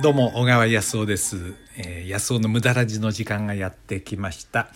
どうも小川康夫です、えー、康夫の無駄ラジの時間がやってきました。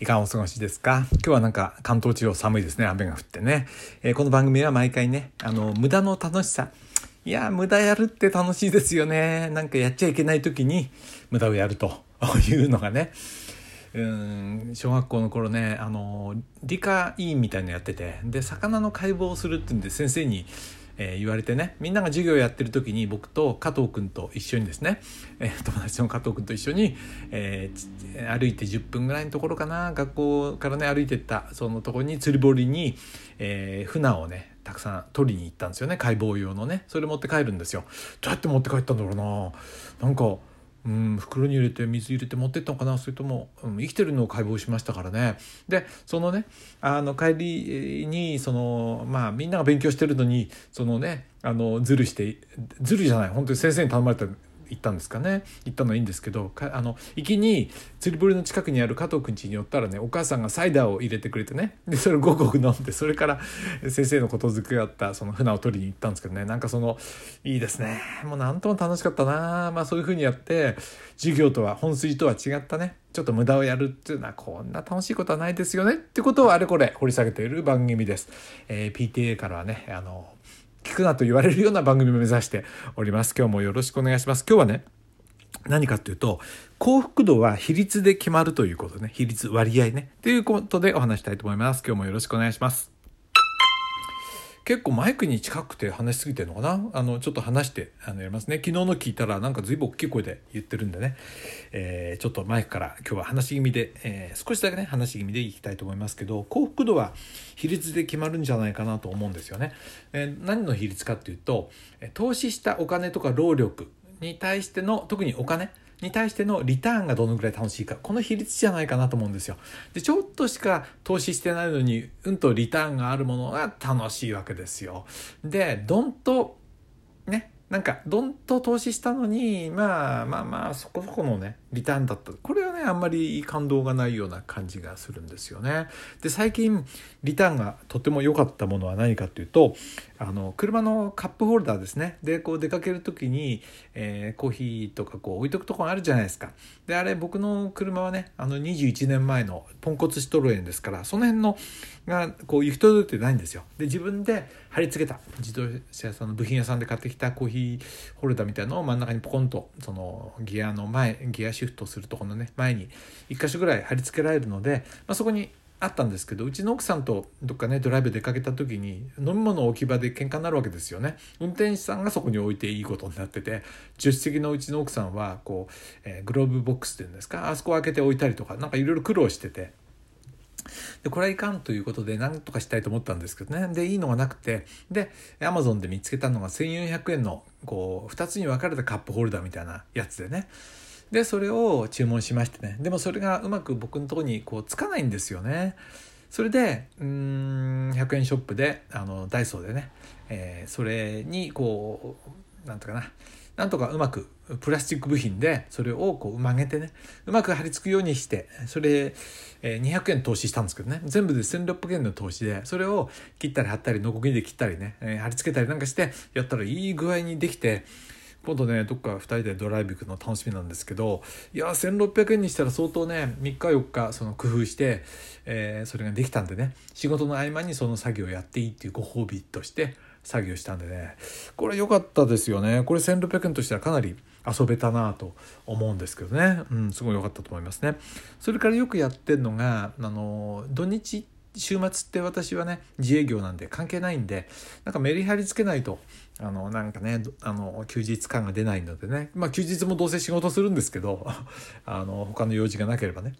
いかがお過ごしですか？今日はなんか関東地方寒いですね。雨が降ってね、えー、この番組は毎回ねあの無駄の楽しさ。いや無駄やるって楽しいですよね。なんかやっちゃいけない時に無駄をやるというのがね。うん小学校の頃ねあの理科委員みたいのやっててで魚の解剖をするってんで先生にえー、言われてねみんなが授業やってる時に僕と加藤君と一緒にですね、えー、友達の加藤君と一緒に、えー、歩いて10分ぐらいのところかな学校からね歩いてったそのところに釣り堀に、えー、船をねたくさん取りに行ったんですよね解剖用のね。それ持って帰るんですよ。どうやって持って帰ったんだろうな。なんかうん、袋に入れて水入れて持ってったのかなそれとも、うん、生きてるのを解剖しましたからね。でそのねあの帰りにそのまあみんなが勉強してるのにそのねあのズルしてズルじゃない本当に先生に頼まれた行ったんですかね。行ったのはいいんですけどあの行きに釣り堀の近くにある加藤くん家に寄ったらねお母さんがサイダーを入れてくれてね。でそれをごくごく飲んでそれから先生のことづくがあったその船を取りに行ったんですけどね。なんかそのいいですね。もうなんとも楽しかったな。まあそういうふうにやって授業とは本筋とは違ったね。ちょっと無駄をやるっていうのはこんな楽しいことはないですよね。ってことをあれこれ掘り下げている番組です。えー、PTA からはねあの聞くなと言われるような番組を目指しております。今日もよろしくお願いします。今日はね、何かっていうと、幸福度は比率で決まるということね。比率、割合ね。ということでお話したいと思います。今日もよろしくお願いします。結構マイクに近くて話しすぎてるのかな？あのちょっと話してあのやりますね。昨日の聞いたらなんか随分大きい声で言ってるんでね、えー、ちょっとマイクから今日は話し気味で、えー、少しだけね話し気味でいきたいと思いますけど幸福度は比率で決まるんじゃないかなと思うんですよね、えー、何の比率かっていうと投資したお金とか労力に対しての特にお金に対してのリターンがどのぐらい楽しいかこの比率じゃないかなと思うんですよ。でちょっとしか投資してないのにうんとリターンがあるものが楽しいわけですよ。でどんとねなんかどんと投資したのにまあまあまあそこそこのねリターンだったこれはねあんまり感動がないような感じがするんですよね。で最近リターンがとても良かったものは何かっていうとあの車のカップホルダーですねでこう出かける時に、えー、コーヒーとかこう置いとくとこあるじゃないですか。であれ僕の車はねあの21年前のポンコツシトロエンですからその辺のがこう行き届いてないんですよ。で自分で貼り付けた自動車屋さんの部品屋さんで買ってきたコーヒーホルダーみたいなのを真ん中にポコンとそのギアの前ギアシフトするとこのね前に1箇所ぐらい貼り付けられるので、まあ、そこにあったんですけどうちの奥さんとどっかねドライブ出かけた時に飲み物置き場で喧嘩になるわけですよね。運転手さんがそこに置いていいことになってて助手席のうちの奥さんはこう、えー、グローブボックスっていうんですかあそこ開けて置いたりとか何かいろいろ苦労してて。でこれはいかんということで何とかしたいと思ったんですけどね。でいいのがなくて。でアマゾンで見つけたのが1400円のこう2つに分かれたカップホルダーみたいなやつでね。でそれを注文しましてね。でもそれがうまく僕のとこにこうつかないんですよね。それでうん100円ショップであのダイソーでね、えー、それにこうなんとかな。なんとかうまくプラスチック部品でそれをこう曲げてねうまく貼り付くようにしてそれ、200円投資したんですけどね。全部で1600円の投資でそれを切ったり貼ったりノコギリで切ったりね、貼り付けたりなんかしてやったらいい具合にできて今度ねどっか2人でドライブ行くの楽しみなんですけどいや1600円にしたら相当ね3日4日その工夫して、えー、それができたんでね仕事の合間にその作業をやっていいっていうご褒美として作業したんでねこれ良かったですよね。これ1600円としてはかなり遊べたなと思うんですけどね、うん、すごい良かったと思いますね。それからよくやってるのがあの土日週末って私はね自営業なんで関係ないんでなんかメリハリつけないとあのなんかねあの休日感が出ないのでね。まあ休日もどうせ仕事するんですけど あの他の用事がなければね。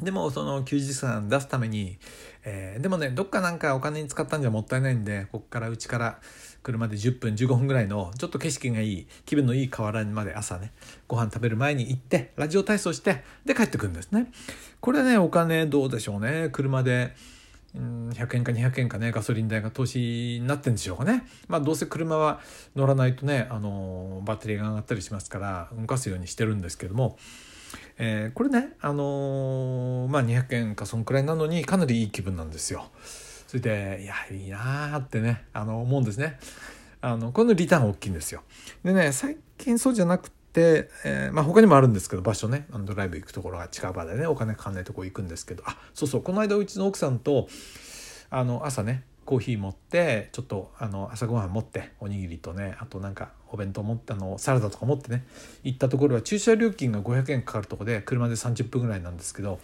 でもその休日感出すために、えー、でもねどっかなんかお金に使ったんじゃもったいないんでこっからうちから車で10分15分ぐらいのちょっと景色がいい気分のいい河原まで朝ねご飯食べる前に行ってラジオ体操してで帰ってくるんですね。これねお金どうでしょうね。車で100円か200円かねガソリン代が投資になってんでしょうかね。まあどうせ車は乗らないとねあのバッテリーが上がったりしますから動かすようにしてるんですけども。えー、これね、あのー、まあ、200円かそんくらいなのにかなりいい気分なんですよ。それでいやいいなーってねあの思うんですね。あのこのリターン大きいんですよ。でね最近そうじゃなくて、でえー、まあ、他にもあるんですけど場所ね。あのドライブ行くところが近場でねお金かかんないとこ行くんですけど。あそうそう。この間うちの奥さんとあの朝ねコーヒー持ってちょっとあの朝ごはん持っておにぎりとねあとなんかお弁当持ってあのサラダとか持ってね行ったところは駐車料金が500円かかるとこで車で30分ぐらいなんですけど、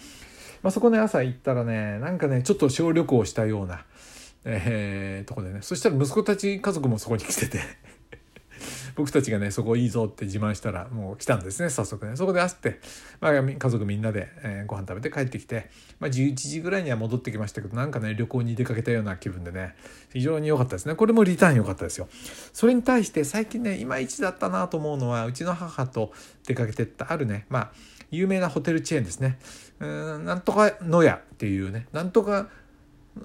まあ、そこね朝行ったらねなんかねちょっと小旅行したような、えー、とこでね。そしたら息子たち家族もそこに来てて。僕たちがねそこいいぞって自慢したらもう来たんですね早速ね。そこで会って、まあ、家族みんなで、えー、ご飯食べて帰ってきて、まあ、11時ぐらいには戻ってきましたけどなんかね旅行に出かけたような気分でね非常に良かったですね。これもリターン良かったですよ。それに対して最近ねいまいちだったなと思うのはうちの母と出かけてったあるねまあ有名なホテルチェーンですね。うんなんとか野屋っていうねなんとか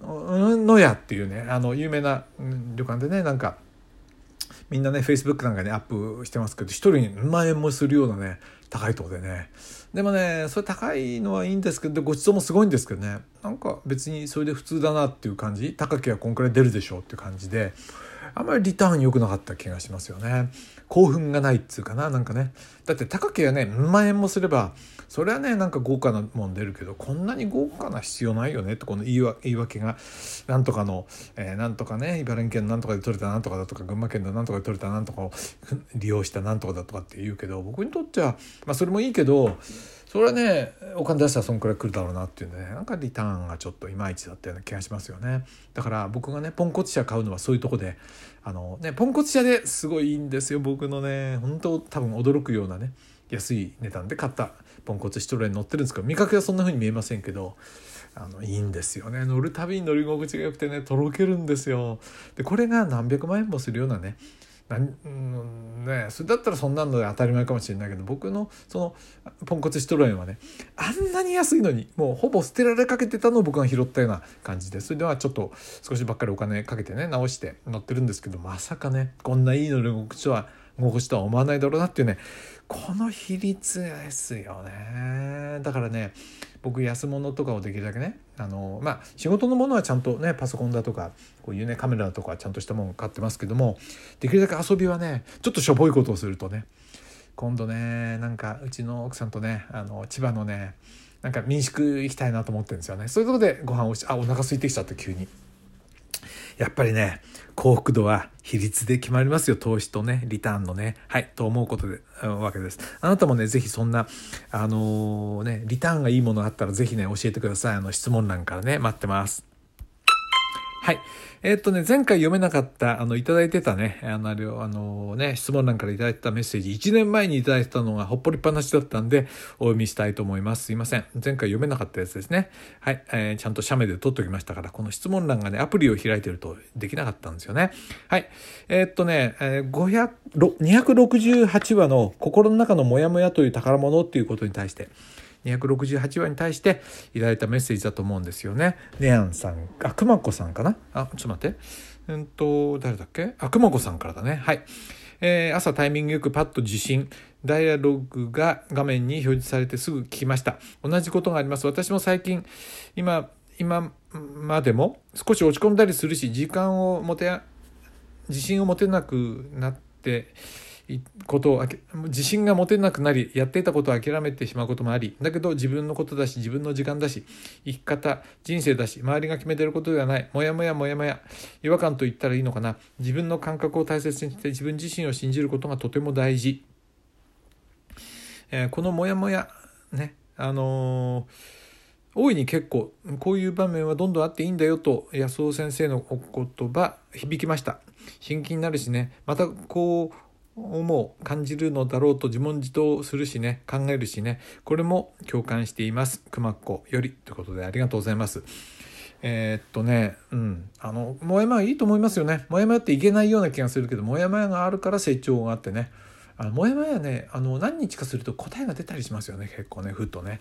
野屋っていうねあの有名な旅館でねなんかみんなね Facebook なんかにアップしてますけど1人に万円もするようなね高いとこでね。でもねそれ高いのはいいんですけどごちそうもすごいんですけどね。なんか別にそれで普通だなっていう感じ？高けはこんくらい出るでしょうっていう感じで。あまりリターン良くなかった気がしますよね。興奮がないっつうかななんかね。だって高ければね何万円もすればそれはねなんか豪華なもん出るけどこんなに豪華な必要ないよねってこの言い言い訳が。なんとかの、えー、なんとかね茨城県なんとかで取れたなんとかだとか群馬県のなんとかで取れたなんとかを利用したなんとかだとかって言うけど僕にとってはまあそれもいいけどそれはねお金出したらそんくらい来るだろうなっていうね。なんかリターンがちょっといまいちだったような気がしますよね。だから僕がねポンコツ車買うのはそういうとこであのねポンコツ車ですごいいいんですよ僕のね。本当多分驚くようなね安い値段で買ったポンコツシトロエン乗ってるんですけど見かけはそんな風に見えませんけどあのいいんですよね。乗るたびに乗り心地が良くてねとろけるんですよ。でこれが何百万円もするようなねなんねそれだったらそんなので当たり前かもしれないけど僕のそのポンコツシトロエンはねあんなに安いのにもうほぼ捨てられかけてたのを僕が拾ったような感じでそれではちょっと少しばっかりお金かけてね直して乗ってるんですけどまさかねこんないい乗り心地は心地とは思わないだろうなっていうねこの比率ですよね。だからね僕安物とかをできるだけねあのまあ仕事のものはちゃんとねパソコンだとかこういうねカメラだとかちゃんとしたもの買ってますけどもできるだけ遊びはねちょっとしょぼいことをするとね今度ねなんかうちの奥さんとねあの千葉のねなんか民宿行きたいなと思ってるんですよねそういうとこでご飯をしあお腹空いてきちゃった急に。やっぱりね幸福度は比率で決まりますよ。投資とねリターンのね。はいと思うことでわけです。あなたもね是非そんなあのー、ねリターンがいいものあったら是非ね教えてください。あの質問欄からね待ってます。はい。えー、っとね、前回読めなかった、あの、いただいてたね、あの、あ、のね、質問欄からいただいてたメッセージ、1年前にいただいてたのがほっぽりっぱなしだったんで、お読みしたいと思います。すいません。前回読めなかったやつですね。はい。えー、ちゃんと写メで撮っておきましたから、この質問欄がね、アプリを開いてるとできなかったんですよね。はい。えー、っとね、えー、500、268話の心の中のモヤモヤという宝物っていうことに対して、268話に対していただいたメッセージだと思うんですよね。ネアンさん、あ、くまこさんかな？あ、ちょっと待って。うんと、誰だっけ？あ、くまこさんからだね。はい。えー、朝タイミングよくパッと受信、ダイアログが画面に表示されてすぐ聞きました。同じことがあります。私も最近、今、今までも少し落ち込んだりするし、時間を持て、自信を持てなくなって、ことを自信が持てなくなりやっていたことを諦めてしまうこともありだけど自分のことだし自分の時間だし生き方人生だし周りが決めてることではない。もやもやもやもや違和感と言ったらいいのかな。自分の感覚を大切にして自分自身を信じることがとても大事、えー、このもやもやねあのー大いに結構こういう場面はどんどんあっていいんだよと安尾先生のお言葉響きました。真剣になるしね。またこう思う感じるのだろうと自問自答するしね考えるしねこれも共感しています。熊っ子よりということでありがとうございます。えー、っとねうん。あのもやもやいいと思いますよね。もやもやっていけないような気がするけどもやもやがあるから成長があってね。あのもやもやねあの何日かすると答えが出たりしますよね。結構ねふっとね。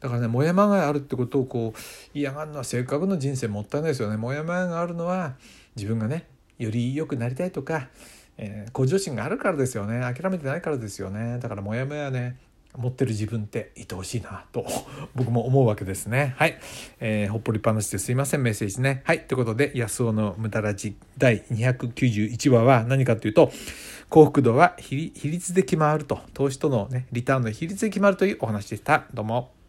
だからねもやまがあるってことをこう嫌がるのはせっかくの人生もったいないですよね。もやまがあるのは自分がねより良くなりたいとかえー、向上心があるからですよね諦めてないからですよねだからモヤモヤね持ってる自分って愛おしいなと 僕も思うわけですね。はい。えー、ほっぽりっぱなしですいません、メッセージね。はい。ということで、安尾の無駄ラジ第291話は何かというと、幸福度は比率で決まると、投資とのね、リターンの比率で決まるというお話でした。どうも。